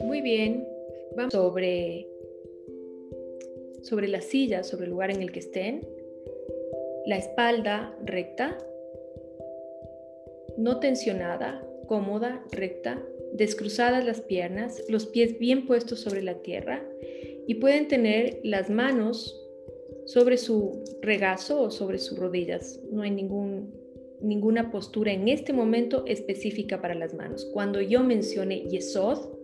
Muy bien, vamos sobre, sobre la silla, sobre el lugar en el que estén. La espalda recta, no tensionada, cómoda, recta, descruzadas las piernas, los pies bien puestos sobre la tierra y pueden tener las manos sobre su regazo o sobre sus rodillas. No hay ningún, ninguna postura en este momento específica para las manos. Cuando yo mencione Yesod,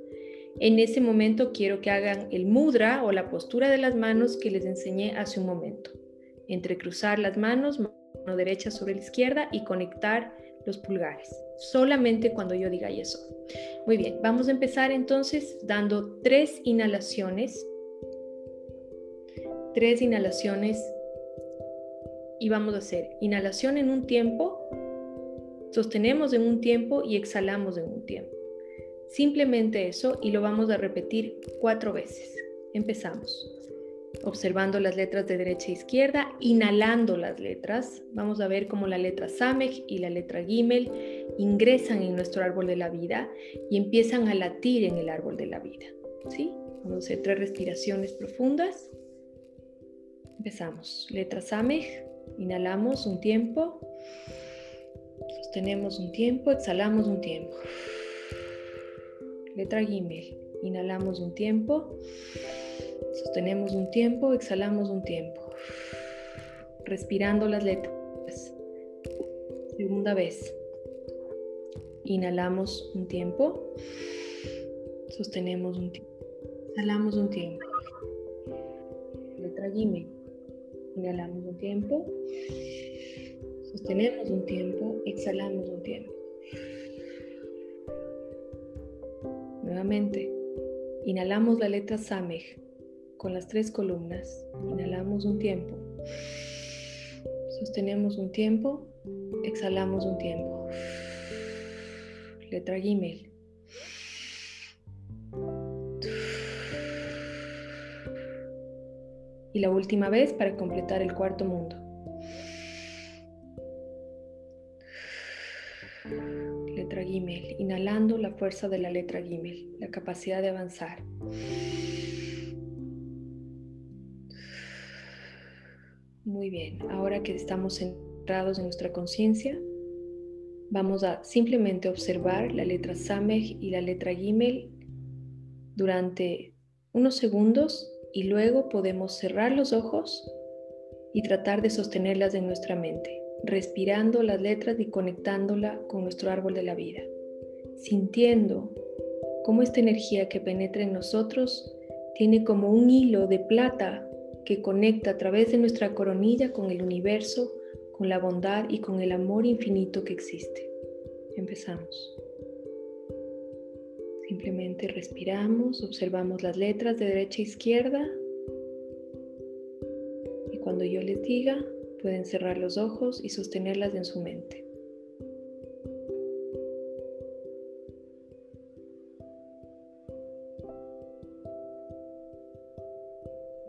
en ese momento quiero que hagan el mudra o la postura de las manos que les enseñé hace un momento. Entrecruzar las manos, mano derecha sobre la izquierda y conectar los pulgares. Solamente cuando yo diga Yesod. Muy bien, vamos a empezar entonces dando tres inhalaciones. Tres inhalaciones y vamos a hacer inhalación en un tiempo, sostenemos en un tiempo y exhalamos en un tiempo. Simplemente eso y lo vamos a repetir cuatro veces. Empezamos. Observando las letras de derecha e izquierda, inhalando las letras. Vamos a ver cómo la letra Samej y la letra Gimel ingresan en nuestro árbol de la vida y empiezan a latir en el árbol de la vida. ¿Sí? Vamos a hacer tres respiraciones profundas. Empezamos. Letra Samej. Inhalamos un tiempo. Sostenemos un tiempo. Exhalamos un tiempo. Letra Gimel. Inhalamos un tiempo. Sostenemos un tiempo. Exhalamos un tiempo. Respirando las letras. Segunda vez. Inhalamos un tiempo. Sostenemos un tiempo. Exhalamos un tiempo. Letra Gimel. Inhalamos un tiempo. Sostenemos un tiempo. Exhalamos un tiempo. Nuevamente, inhalamos la letra Samej con las tres columnas. Inhalamos un tiempo. Sostenemos un tiempo. Exhalamos un tiempo. Letra Gimel. Y la última vez para completar el cuarto mundo. letra Gimel, inhalando la fuerza de la letra Gimel, la capacidad de avanzar. Muy bien, ahora que estamos centrados en nuestra conciencia, vamos a simplemente observar la letra Samej y la letra Gimel durante unos segundos y luego podemos cerrar los ojos y tratar de sostenerlas en nuestra mente respirando las letras y conectándola con nuestro árbol de la vida, sintiendo cómo esta energía que penetra en nosotros tiene como un hilo de plata que conecta a través de nuestra coronilla con el universo, con la bondad y con el amor infinito que existe. Empezamos. Simplemente respiramos, observamos las letras de derecha a izquierda y cuando yo les diga, Pueden cerrar los ojos y sostenerlas en su mente.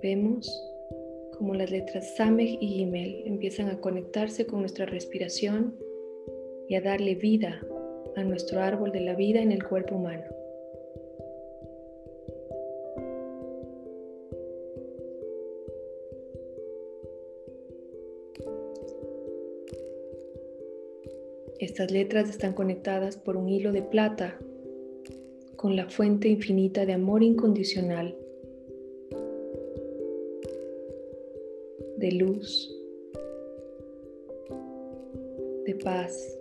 Vemos cómo las letras Samej y Gimel empiezan a conectarse con nuestra respiración y a darle vida a nuestro árbol de la vida en el cuerpo humano. Estas letras están conectadas por un hilo de plata con la fuente infinita de amor incondicional, de luz, de paz.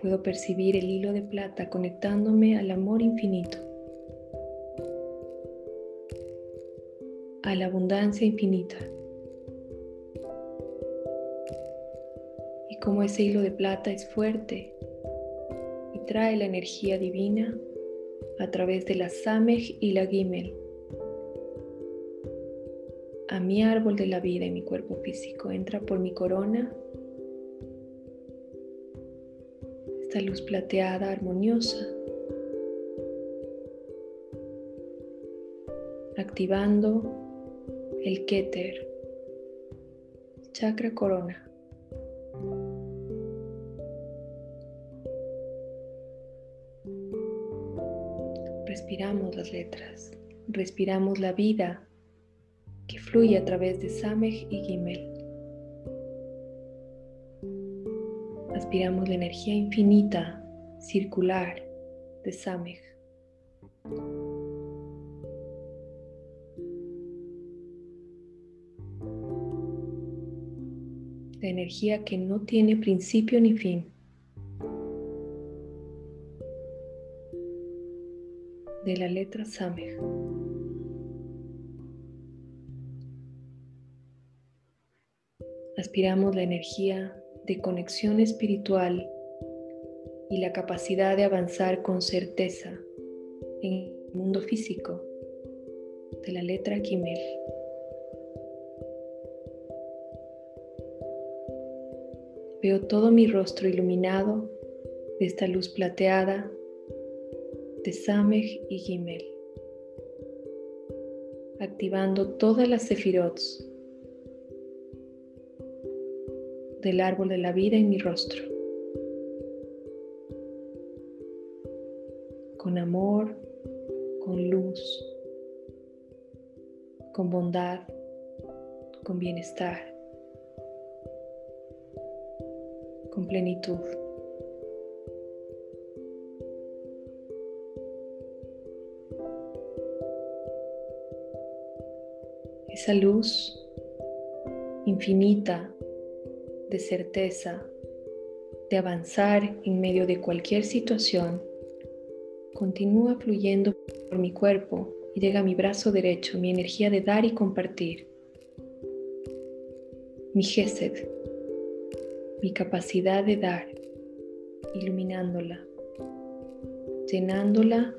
Puedo percibir el hilo de plata conectándome al amor infinito, a la abundancia infinita. Como ese hilo de plata es fuerte y trae la energía divina a través de la Samej y la Gimel a mi árbol de la vida y mi cuerpo físico. Entra por mi corona esta luz plateada, armoniosa, activando el Keter, chakra corona Respiramos las letras, respiramos la vida que fluye a través de Samej y Gimel. Aspiramos la energía infinita, circular de Samej. La energía que no tiene principio ni fin. De la letra Samej. Aspiramos la energía de conexión espiritual y la capacidad de avanzar con certeza en el mundo físico de la letra Gimel. Veo todo mi rostro iluminado de esta luz plateada de Samej y Gimel, activando todas las sefirots del árbol de la vida en mi rostro. Con amor, con luz, con bondad, con bienestar, con plenitud. Esa luz infinita de certeza, de avanzar en medio de cualquier situación, continúa fluyendo por mi cuerpo y llega a mi brazo derecho, mi energía de dar y compartir, mi gesed, mi capacidad de dar, iluminándola, llenándola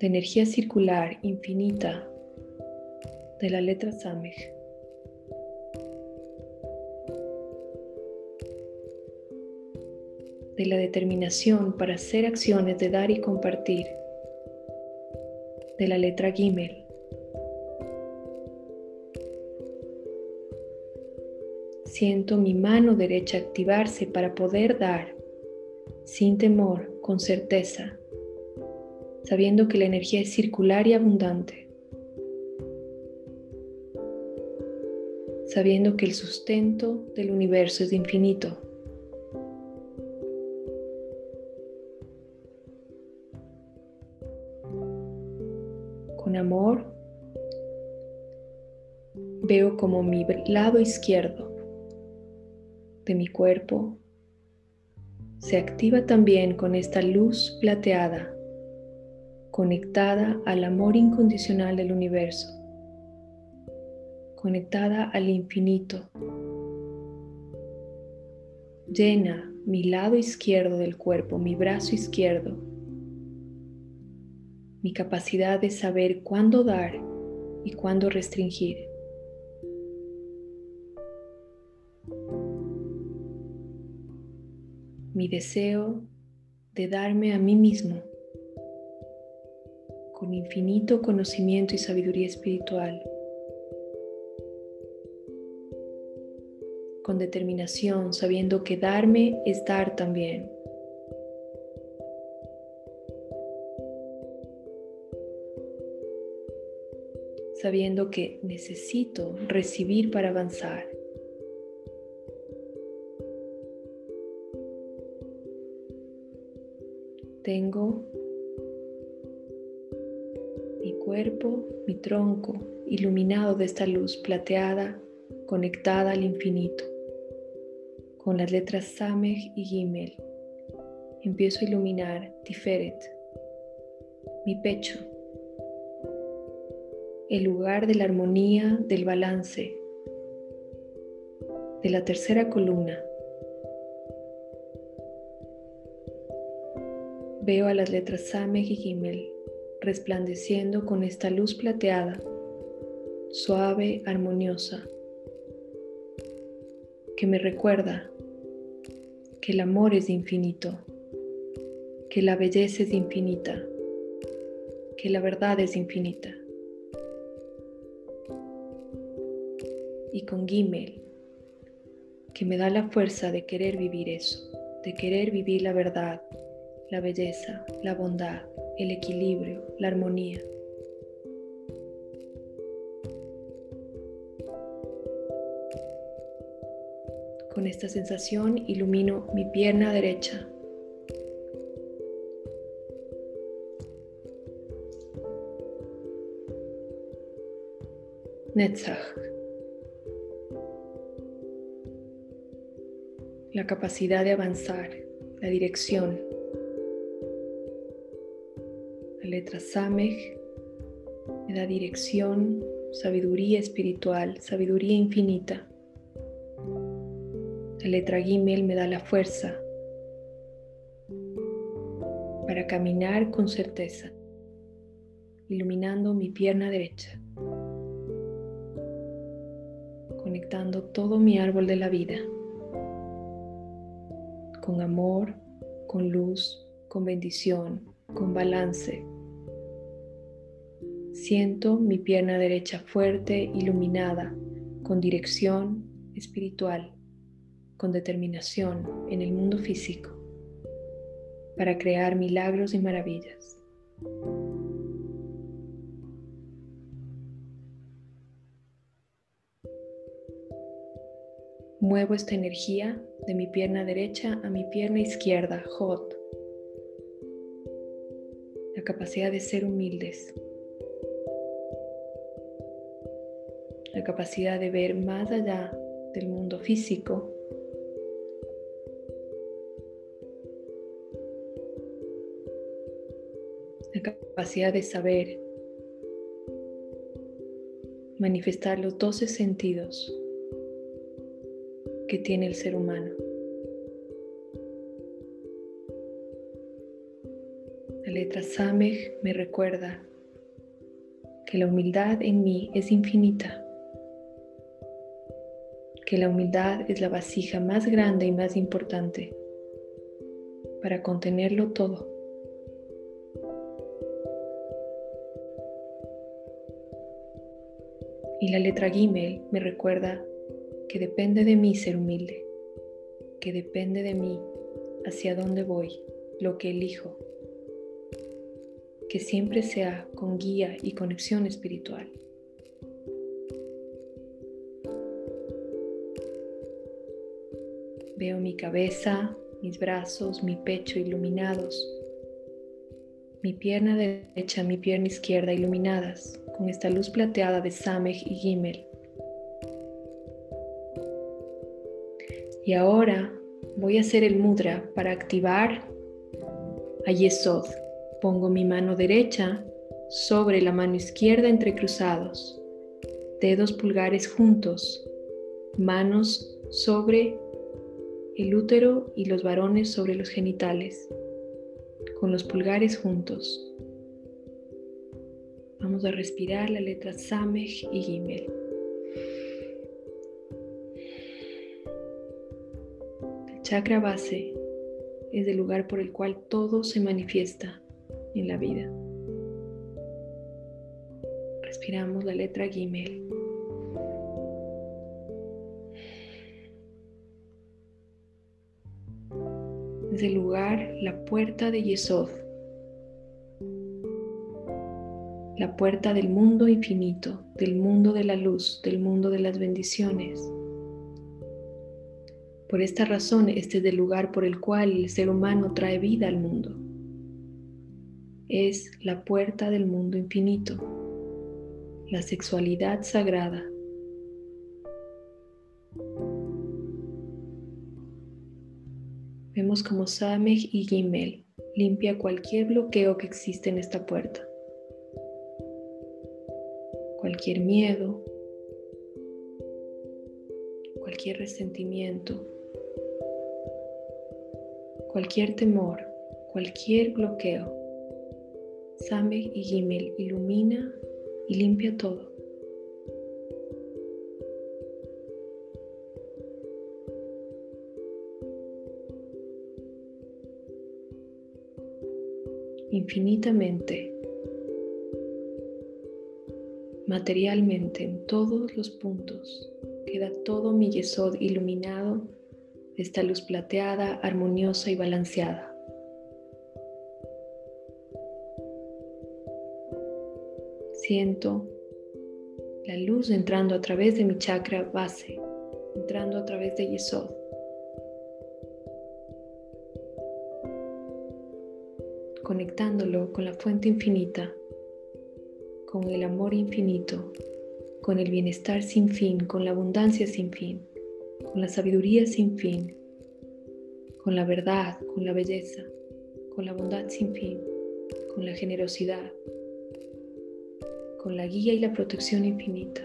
de energía circular infinita de la letra Samej. de la determinación para hacer acciones de dar y compartir, de la letra Gimel. Siento mi mano derecha activarse para poder dar, sin temor, con certeza, sabiendo que la energía es circular y abundante, sabiendo que el sustento del universo es infinito. Amor, veo como mi lado izquierdo de mi cuerpo se activa también con esta luz plateada, conectada al amor incondicional del universo, conectada al infinito. Llena mi lado izquierdo del cuerpo, mi brazo izquierdo, mi capacidad de saber cuándo dar y cuándo restringir. Mi deseo de darme a mí mismo con infinito conocimiento y sabiduría espiritual, con determinación, sabiendo que darme es dar también. sabiendo que necesito recibir para avanzar. Tengo mi cuerpo, mi tronco iluminado de esta luz plateada conectada al infinito. Con las letras Samej y Gimel empiezo a iluminar Tiferet, mi pecho, el lugar de la armonía, del balance, de la tercera columna. Veo a las letras Samej y Gimel resplandeciendo con esta luz plateada, suave, armoniosa, que me recuerda que el amor es infinito, que la belleza es infinita, que la verdad es infinita. y con Gimel, que me da la fuerza de querer vivir eso, de querer vivir la verdad, la belleza, la bondad, el equilibrio, la armonía. Con esta sensación ilumino mi pierna derecha. Netzach. La capacidad de avanzar, la dirección. La letra Samech me da dirección, sabiduría espiritual, sabiduría infinita. La letra Gimel me da la fuerza para caminar con certeza, iluminando mi pierna derecha, conectando todo mi árbol de la vida, con amor, con luz, con bendición, con balance. Siento mi pierna derecha fuerte, iluminada, con dirección espiritual con determinación en el mundo físico para crear milagros y maravillas. Muevo esta energía de mi pierna derecha a mi pierna izquierda, Hot. La capacidad de ser humildes. La capacidad de ver más allá del mundo físico capacidad de saber, manifestar los doce sentidos que tiene el ser humano. La letra Samej me recuerda que la humildad en mí es infinita, que la humildad es la vasija más grande y más importante para contenerlo todo. Y la letra Gimel me recuerda que depende de mí ser humilde, que depende de mí hacia dónde voy, lo que elijo, que siempre sea con guía y conexión espiritual. Veo mi cabeza, mis brazos, mi pecho iluminados, mi pierna derecha, mi pierna izquierda iluminadas con esta luz plateada de Samej y Gimel. Y ahora voy a hacer el mudra para activar a Yesod. Pongo mi mano derecha sobre la mano izquierda entrecruzados, dedos pulgares juntos, manos sobre el útero y los varones sobre los genitales, con los pulgares juntos. Vamos a respirar la letra Samej y Gimel. El chakra base es el lugar por el cual todo se manifiesta en la vida. Respiramos la letra Gimel. Es el lugar, la puerta de Yesod la puerta del mundo infinito, del mundo de la luz, del mundo de las bendiciones. Por esta razón, este es el lugar por el cual el ser humano trae vida al mundo. Es la puerta del mundo infinito, la sexualidad sagrada. Vemos como Samej y Gimel limpia cualquier bloqueo que existe en esta puerta cualquier miedo, cualquier resentimiento, cualquier temor, cualquier bloqueo. Same y Gimel ilumina y limpia todo. Infinitamente materialmente en todos los puntos. Queda todo mi yesod iluminado esta luz plateada, armoniosa y balanceada. Siento la luz entrando a través de mi chakra base, entrando a través de Yesod. Conectándolo con la fuente infinita, con el amor infinito, con el bienestar sin fin, con la abundancia sin fin, con la sabiduría sin fin, con la verdad, con la belleza, con la bondad sin fin, con la generosidad, con la guía y la protección infinita.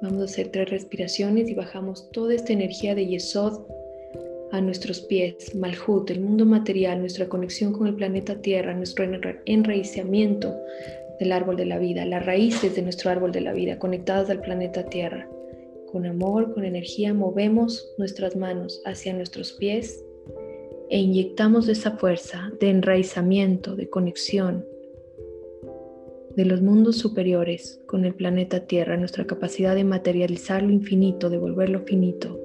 Vamos a hacer tres respiraciones y bajamos toda esta energía de Yesod a nuestros pies, Malhut, el mundo material, nuestra conexión con el planeta Tierra, nuestro enraizamiento del árbol de la vida, las raíces de nuestro árbol de la vida conectadas al planeta Tierra. Con amor, con energía, movemos nuestras manos hacia nuestros pies e inyectamos esa fuerza de enraizamiento, de conexión de los mundos superiores con el planeta Tierra, nuestra capacidad de materializar lo infinito, de volverlo finito,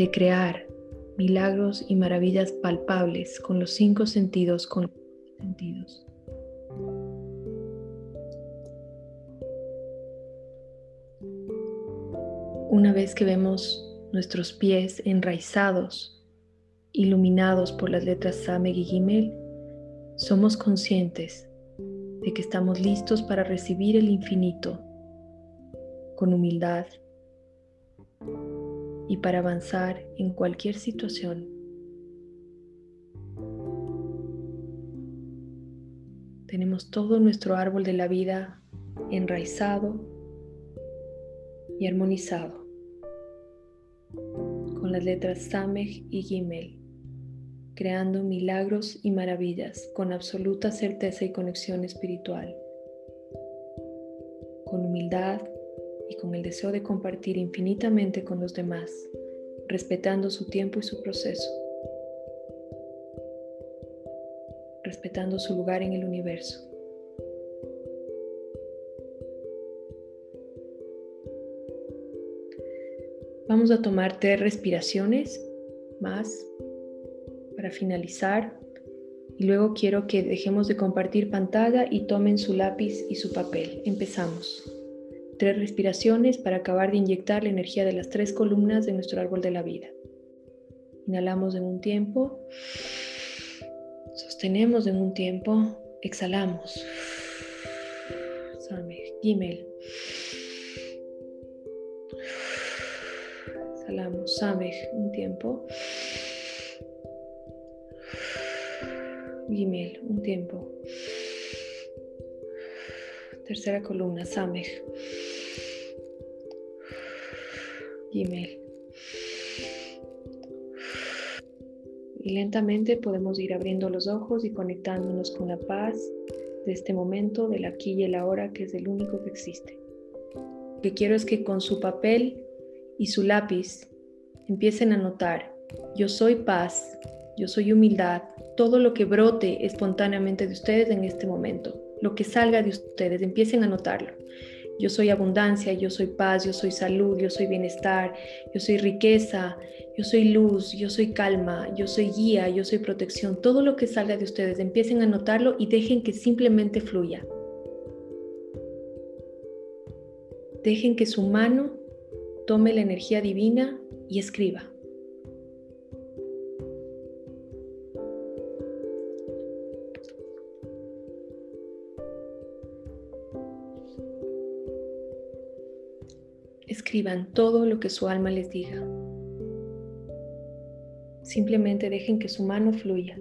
de crear milagros y maravillas palpables con los cinco sentidos, con los sentidos. Una vez que vemos nuestros pies enraizados, iluminados por las letras Sameg y Gimel, somos conscientes de que estamos listos para recibir el infinito con humildad y para avanzar en cualquier situación. Tenemos todo nuestro árbol de la vida enraizado y armonizado las letras Samej y Gimel, creando milagros y maravillas con absoluta certeza y conexión espiritual, con humildad y con el deseo de compartir infinitamente con los demás, respetando su tiempo y su proceso, respetando su lugar en el universo. Vamos a tomar tres respiraciones más para finalizar y luego quiero que dejemos de compartir pantalla y tomen su lápiz y su papel. Empezamos. Tres respiraciones para acabar de inyectar la energía de las tres columnas de nuestro árbol de la vida. Inhalamos en un tiempo, sostenemos en un tiempo, exhalamos. Same, Gimel. Exhalamos Samej un tiempo. Gimel un tiempo. Tercera columna, Samej. Gimel. Y lentamente podemos ir abriendo los ojos y conectándonos con la paz de este momento, del aquí y el ahora, que es el único que existe. Lo que quiero es que con su papel y su lápiz empiecen a notar, yo soy paz, yo soy humildad, todo lo que brote espontáneamente de ustedes en este momento, lo que salga de ustedes, empiecen a notarlo. Yo soy abundancia, yo soy paz, yo soy salud, yo soy bienestar, yo soy riqueza, yo soy luz, yo soy calma, yo soy guía, yo soy protección. Todo lo que salga de ustedes, empiecen a notarlo y dejen que simplemente fluya. Dejen que su mano tome la energía divina y escriba. Escriban todo lo que su alma les diga. Simplemente dejen que su mano fluya.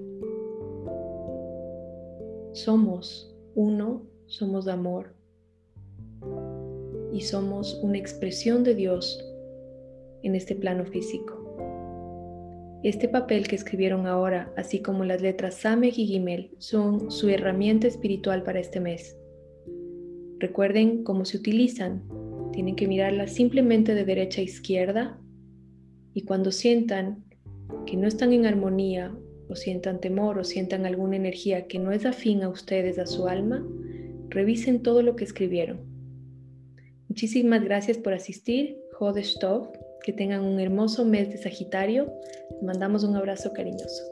Somos uno, somos amor, y somos una expresión de Dios en este plano físico. Este papel que escribieron ahora, así como las letras Samej y Gimel, son su herramienta espiritual para este mes. Recuerden cómo se utilizan. Tienen que mirarlas simplemente de derecha a izquierda y cuando sientan que no están en armonía o sientan temor o sientan alguna energía que no es afín a ustedes, a su alma, revisen todo lo que escribieron Muchísimas gracias por asistir. Hodestov. Que Que tengan un hermoso mes de Sagitario. Mandamos un abrazo cariñoso.